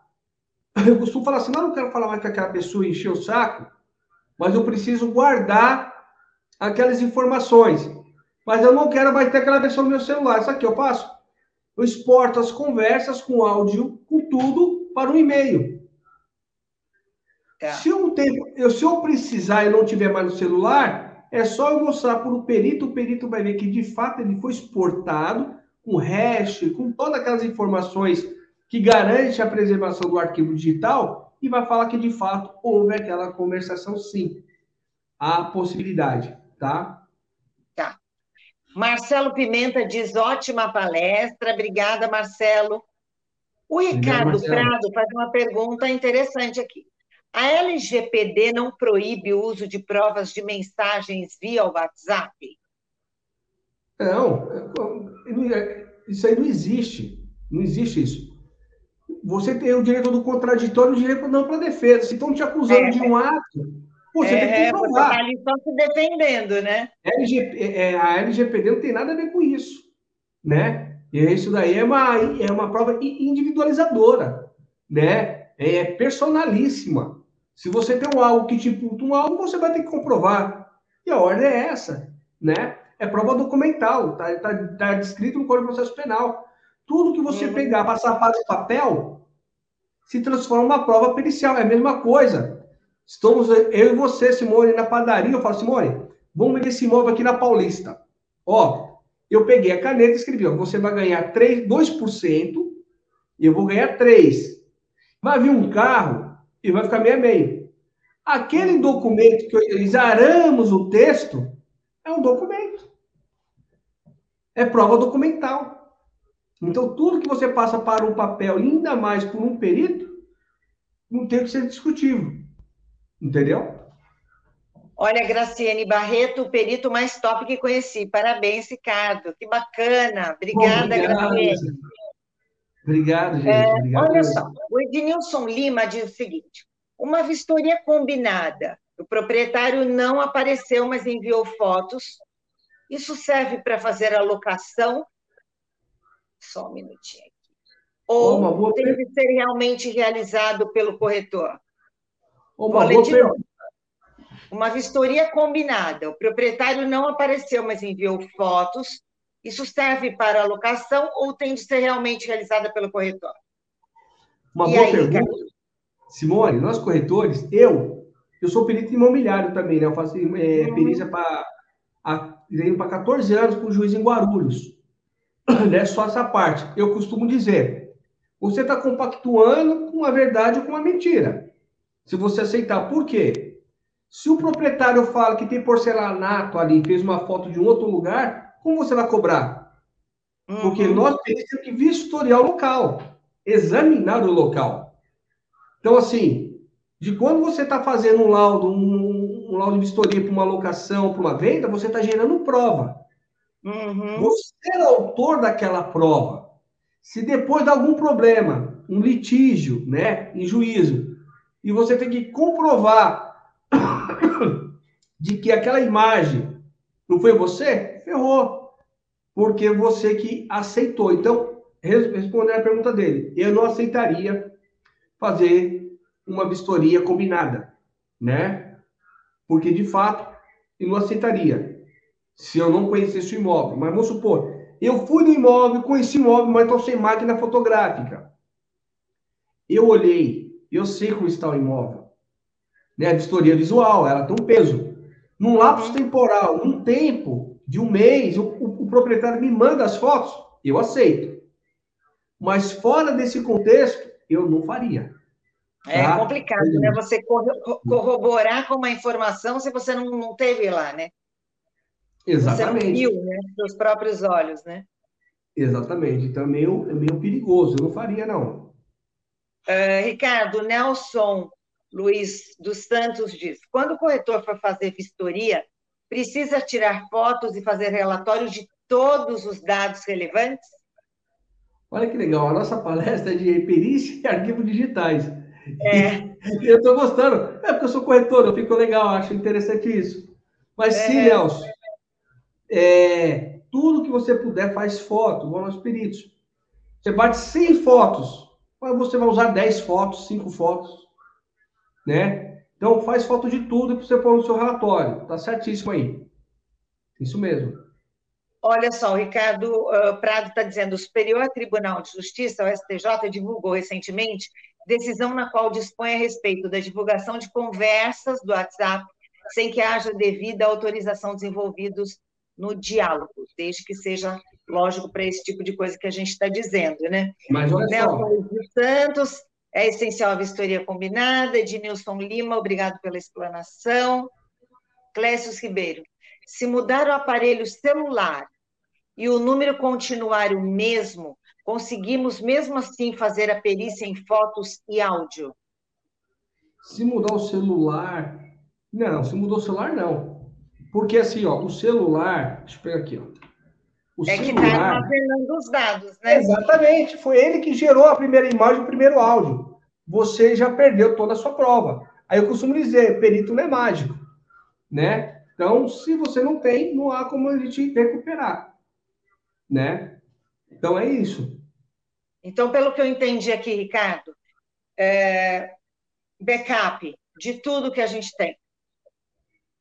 Eu costumo falar assim, não, não quero falar mais com aquela pessoa encher o saco, mas eu preciso guardar aquelas informações. Mas eu não quero mais ter aquela pessoa no meu celular. Isso aqui eu passo eu exporto as conversas com áudio, com tudo, para um e-mail. É. Se, eu tenho, eu, se eu precisar e não tiver mais no celular, é só eu mostrar para o perito, o perito vai ver que de fato ele foi exportado com hash, com todas aquelas informações que garante a preservação do arquivo digital e vai falar que de fato houve aquela conversação sim. Há possibilidade, tá? Marcelo Pimenta diz ótima palestra. Obrigada, Marcelo. O Ricardo Marcelo. Prado faz uma pergunta interessante aqui. A LGPD não proíbe o uso de provas de mensagens via WhatsApp? Não, isso aí não existe. Não existe isso. Você tem o direito do contraditório e o direito não para defesa. Se estão te acusando é. de um ato, você é, tem que é, provar. Você está ali só se defendendo, né? LGP, é, a LGPD não tem nada a ver com isso. né? E isso daí é uma, é uma prova individualizadora, né? É personalíssima. Se você tem um algo que te imputa um algo, você vai ter que comprovar. E a ordem é essa, né? É prova documental, tá, tá, tá descrito no Código de Processo Penal. Tudo que você pegar, passar para o papel, se transforma em uma prova pericial. É a mesma coisa. Estamos eu e você, Simone, na padaria. Eu falo, Simone, vamos ver esse imóvel aqui na Paulista. Ó, eu peguei a caneta e escrevi, ó, você vai ganhar 3, 2% e eu vou ganhar 3. Vai vir um carro e vai ficar meio a meio. Aquele documento que exaramos o texto é um documento. É prova documental. Então, tudo que você passa para um papel, ainda mais por um perito, não tem que ser discutível. Entendeu? Olha, Graciane Barreto, o perito mais top que conheci. Parabéns, Ricardo. Que bacana. Obrigada, Bom, Graciane. Obrigado, gente. É, obrigado olha só, o Ednilson Lima diz o seguinte: uma vistoria combinada. O proprietário não apareceu, mas enviou fotos. Isso serve para fazer a locação? Só um minutinho aqui. Ou tem que ser realmente realizado pelo corretor? Uma boa. Uma vistoria combinada. O proprietário não apareceu, mas enviou fotos. Isso serve para alocação ou tem de ser realmente realizada pelo corretor? Uma e boa aí, pergunta. Simone, nós corretores, eu, eu sou perito imobiliário também, né? Eu faço é, perícia para para 14 anos com o juiz em Guarulhos. Né? Só essa parte. Eu costumo dizer, você está compactuando com a verdade ou com a mentira. Se você aceitar, por quê? Se o proprietário fala que tem porcelanato ali, fez uma foto de um outro lugar, como você vai cobrar? Uhum. Porque nós temos que vistoriar o local, examinar o local. Então, assim, de quando você está fazendo um laudo, um, um, laudo de vistoria para uma locação, para uma venda, você está gerando prova. Uhum. Você é autor daquela prova. Se depois de algum problema, um litígio, né, em juízo, e você tem que comprovar de que aquela imagem não foi você, ferrou. Porque você que aceitou. Então, respondendo a pergunta dele, eu não aceitaria fazer uma vistoria combinada, né? Porque, de fato, eu não aceitaria se eu não conhecesse o imóvel. Mas vamos supor, eu fui no imóvel, conheci o imóvel, mas estou sem máquina fotográfica. Eu olhei, eu sei como está o imóvel. Né? A vistoria visual, ela tem um peso. Num lapso temporal, num tempo de um mês, o, o, o proprietário me manda as fotos, eu aceito. Mas fora desse contexto, eu não faria. É tá? complicado, né? Você corroborar com uma informação se você não, não teve lá, né? Exatamente. Você viu, né? Seus próprios olhos, né? Exatamente. Então é meio, é meio perigoso. Eu não faria, não. Uh, Ricardo, Nelson Luiz dos Santos diz: quando o corretor for fazer vistoria, precisa tirar fotos e fazer relatórios de todos os dados relevantes? Olha que legal, a nossa palestra é de perícia e arquivos digitais. É. eu estou gostando. É porque eu sou corretor, eu fico legal, acho interessante isso. Mas é. sim, Nelson, é, tudo que você puder faz foto, igual nós peritos. Você bate 100 fotos, mas você vai usar 10 fotos, 5 fotos né? Então, faz foto de tudo para você pôr no seu relatório. Tá certíssimo aí. Isso mesmo. Olha só, o Ricardo uh, Prado está dizendo: o Superior Tribunal de Justiça, o STJ, divulgou recentemente decisão na qual dispõe a respeito da divulgação de conversas do WhatsApp sem que haja devida autorização desenvolvidos no diálogo, desde que seja lógico para esse tipo de coisa que a gente está dizendo, né? Mas olha Nelson só. Santos é essencial a vistoria combinada. Ednilson Lima, obrigado pela explanação. Clécio Ribeiro, se mudar o aparelho celular e o número continuar o mesmo, conseguimos mesmo assim fazer a perícia em fotos e áudio? Se mudar o celular. Não, se mudou o celular, não. Porque assim, ó, o celular. Deixa eu pegar aqui, ó. O é tá celular... que está armazenando os dados, né? Exatamente. Foi ele que gerou a primeira imagem, o primeiro áudio. Você já perdeu toda a sua prova. Aí eu costumo dizer, perito não é mágico, né? Então, se você não tem, não há como a gente recuperar, né? Então é isso. Então, pelo que eu entendi aqui, Ricardo, é, backup de tudo que a gente tem.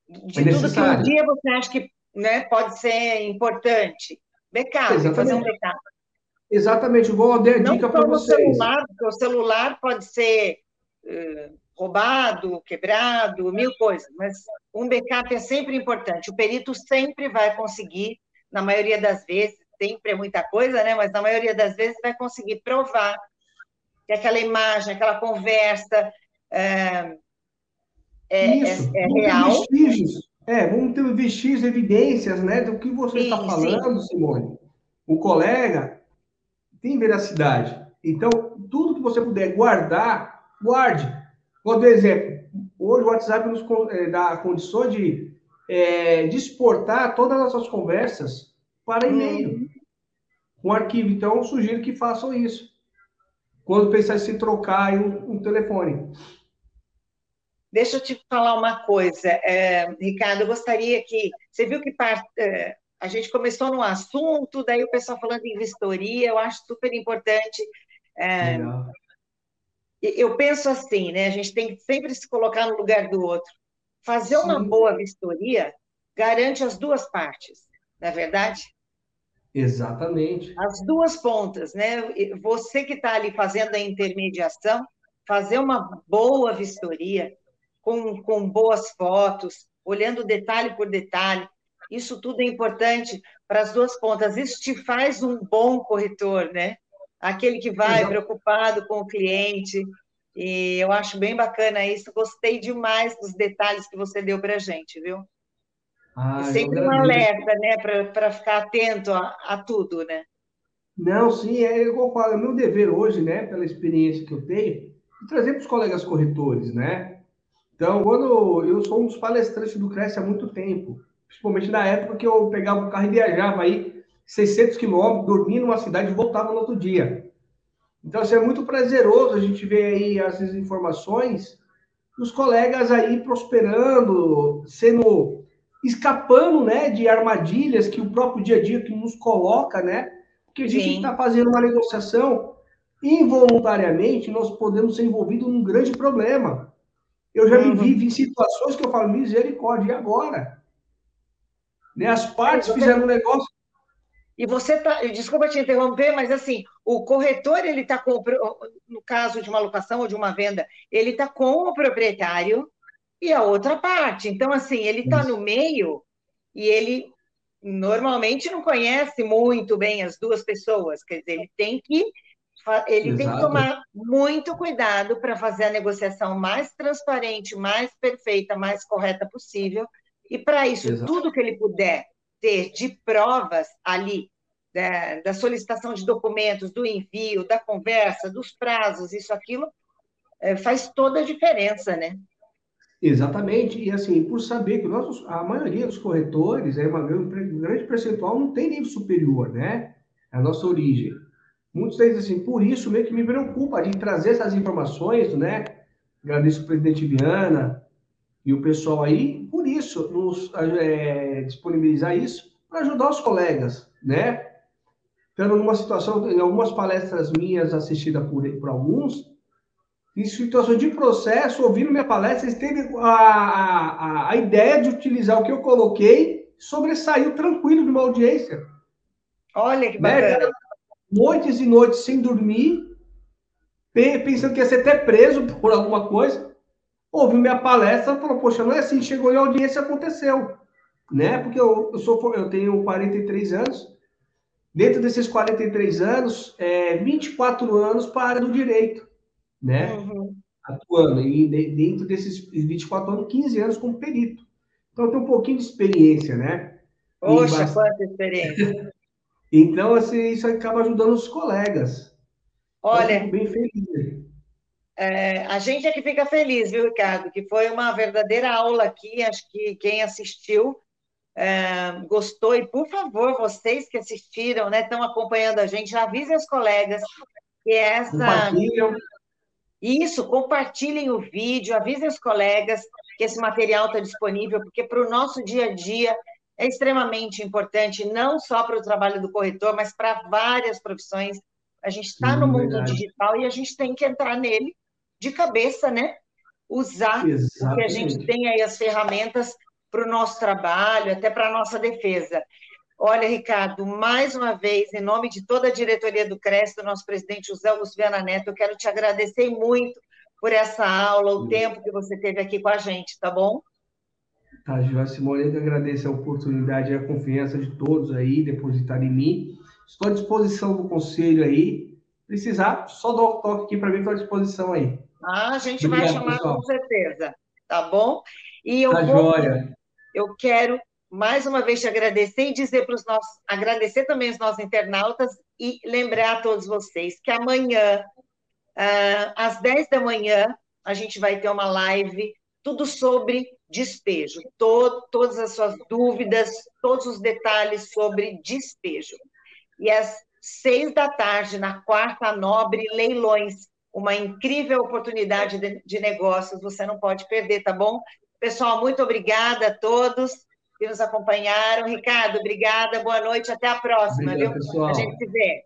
De tudo que um dia você acha que né, pode ser importante. Backup, Exatamente. fazer um backup. Exatamente, vou dar dica para vocês. Celular, porque o celular pode ser uh, roubado, quebrado, mil coisas, mas um backup é sempre importante. O perito sempre vai conseguir, na maioria das vezes, sempre é muita coisa, né? Mas na maioria das vezes vai conseguir provar que aquela imagem, aquela conversa é, é, Isso, é, é real. Vestígios. É, vamos ter vestígios, evidências, né, do que você está falando, sim. Simone. O colega tem veracidade. Então, tudo que você puder guardar, guarde. Vou dar exemplo. Hoje o WhatsApp nos é, dá condições de, é, de exportar todas as nossas conversas para e-mail. Hum. Um arquivo. Então, eu sugiro que façam isso. Quando pensar em se trocar um, um telefone. Deixa eu te falar uma coisa, é, Ricardo. Eu gostaria que. Você viu que part, é, a gente começou num assunto, daí o pessoal falando em vistoria, eu acho super importante. É, eu penso assim, né? A gente tem que sempre se colocar no lugar do outro. Fazer Sim. uma boa vistoria garante as duas partes, não é verdade? Exatamente. As duas pontas, né? Você que está ali fazendo a intermediação, fazer uma boa vistoria, com, com boas fotos, olhando detalhe por detalhe, isso tudo é importante para as duas pontas. Isso te faz um bom corretor, né? Aquele que vai Exato. preocupado com o cliente. E eu acho bem bacana isso. Gostei demais dos detalhes que você deu para a gente, viu? Ah, sempre um alerta, né, para ficar atento a, a, tudo, né? Não, sim, é igual eu falo, é meu dever hoje, né, pela experiência que eu tenho, trazer para os colegas corretores, né? Então, quando eu sou um dos palestrantes do Cresce há muito tempo, principalmente na época que eu pegava o carro e viajava aí 600 quilômetros, dormia numa cidade e voltava no outro dia. Então, assim, é muito prazeroso a gente ver aí essas informações dos colegas aí prosperando, sendo escapando, né, de armadilhas que o próprio dia a dia que nos coloca, né? Porque a gente está fazendo uma negociação involuntariamente, nós podemos ser envolvidos num grande problema. Eu já uhum. me vi em situações que eu falo, misericórdia, e agora? Né? As partes fizeram um negócio. E você tá, desculpa te interromper, mas assim, o corretor ele está com, no caso de uma locação ou de uma venda, ele está com o proprietário e a outra parte. Então, assim, ele está no meio e ele normalmente não conhece muito bem as duas pessoas, quer dizer, ele tem que ele Exato. tem que tomar muito cuidado para fazer a negociação mais transparente, mais perfeita, mais correta possível. E para isso, Exato. tudo que ele puder ter de provas ali, da, da, solicitação de documentos, do envio, da conversa, dos prazos, isso, aquilo, é, faz toda a diferença, né? Exatamente, e assim, por saber que nossos, a maioria dos corretores, é uma, um grande percentual, não tem nível superior, né? É a nossa origem. Muitos deles, assim, por isso meio que me preocupa de trazer essas informações, né? Agradeço o presidente Viana e o pessoal aí, por isso, nos é, disponibilizar isso para ajudar os colegas, né? Estando numa situação, em algumas palestras minhas assistidas por, por alguns, em situação de processo, ouvindo minha palestra, eles teve a, a, a ideia de utilizar o que eu coloquei, sobressaiu tranquilo de uma audiência. Olha que né? bacana. Né? Noites e noites sem dormir, pensando que ia ser até preso por alguma coisa. Ouviu minha palestra e falou: Poxa, não é assim, chegou em audiência aconteceu. Né? Porque eu, eu, sou, eu tenho 43 anos. Dentro desses 43 anos, é, 24 anos para a área do direito, né? Uhum. Atuando. E dentro desses 24 anos, 15 anos como perito. Então, eu tenho um pouquinho de experiência, né? Poxa, bastante... quanta experiência! Então, assim, isso acaba ajudando os colegas. Olha, bem feliz. É, a gente é que fica feliz, viu, Ricardo? Que foi uma verdadeira aula aqui. Acho que quem assistiu é, gostou. E, por favor, vocês que assistiram, né, estão acompanhando a gente, avisem os colegas que essa. Compartilham. Isso, compartilhem o vídeo, avisem os colegas que esse material está disponível, porque para o nosso dia a dia é extremamente importante, não só para o trabalho do corretor, mas para várias profissões. A gente está no mundo verdade. digital e a gente tem que entrar nele de cabeça, né? Usar o que a gente tem aí as ferramentas para o nosso trabalho, até para a nossa defesa. Olha, Ricardo, mais uma vez, em nome de toda a diretoria do CRES, do nosso presidente José Augusto Viana Neto, eu quero te agradecer muito por essa aula, o tempo que você teve aqui com a gente, tá bom? Tá, eu que agradeço a oportunidade e a confiança de todos aí, depositar em mim. Estou à disposição do conselho aí. Precisar, só dá um toque aqui para mim, estou à disposição aí. Ah, a gente Obrigado, vai chamar pessoal. com certeza, tá bom? E eu tá vou, joia. eu quero mais uma vez te agradecer e dizer para os nossos, agradecer também os nossos internautas e lembrar a todos vocês que amanhã, uh, às 10 da manhã, a gente vai ter uma live, tudo sobre despejo, todo, todas as suas dúvidas, todos os detalhes sobre despejo. E às seis da tarde, na quarta nobre leilões, uma incrível oportunidade de, de negócios, você não pode perder, tá bom? Pessoal, muito obrigada a todos que nos acompanharam. Ricardo, obrigada, boa noite, até a próxima, Obrigado, viu? Pessoal. A gente se vê.